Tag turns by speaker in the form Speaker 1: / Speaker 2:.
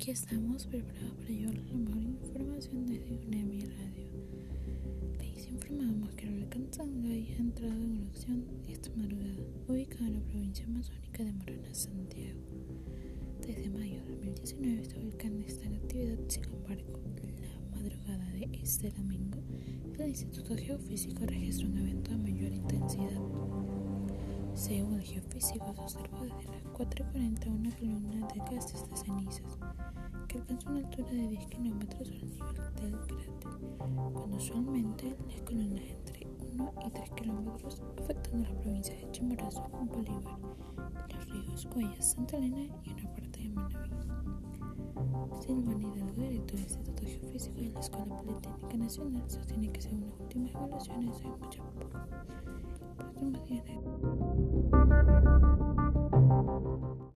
Speaker 1: Aquí estamos preparados para llevarles la mejor información desde UNEMI Radio. Les informamos que el volcán Sangay ha entrado en erupción esta madrugada, ubicado en la provincia amazónica de Morona, Santiago. Desde mayo de 2019 este volcán está en actividad, sin embargo, la madrugada de este domingo, el Instituto Geofísico registró un evento de mayor intensidad. Según el geofísico, se observó desde las 4.40 una columna de gases de cenizas que alcanzó una altura de 10 kilómetros al nivel del cráter, cuando usualmente las columnas entre 1 y 3 kilómetros afectando las provincias de Chimborazo, Bolívar, Los Ríos, Guayas, Santa Elena y una parte de Manaví. Silvana Hidalgo, director del Instituto Geofísico de la Escuela Politécnica Nacional, sostiene que según las últimas evaluaciones hay mucha de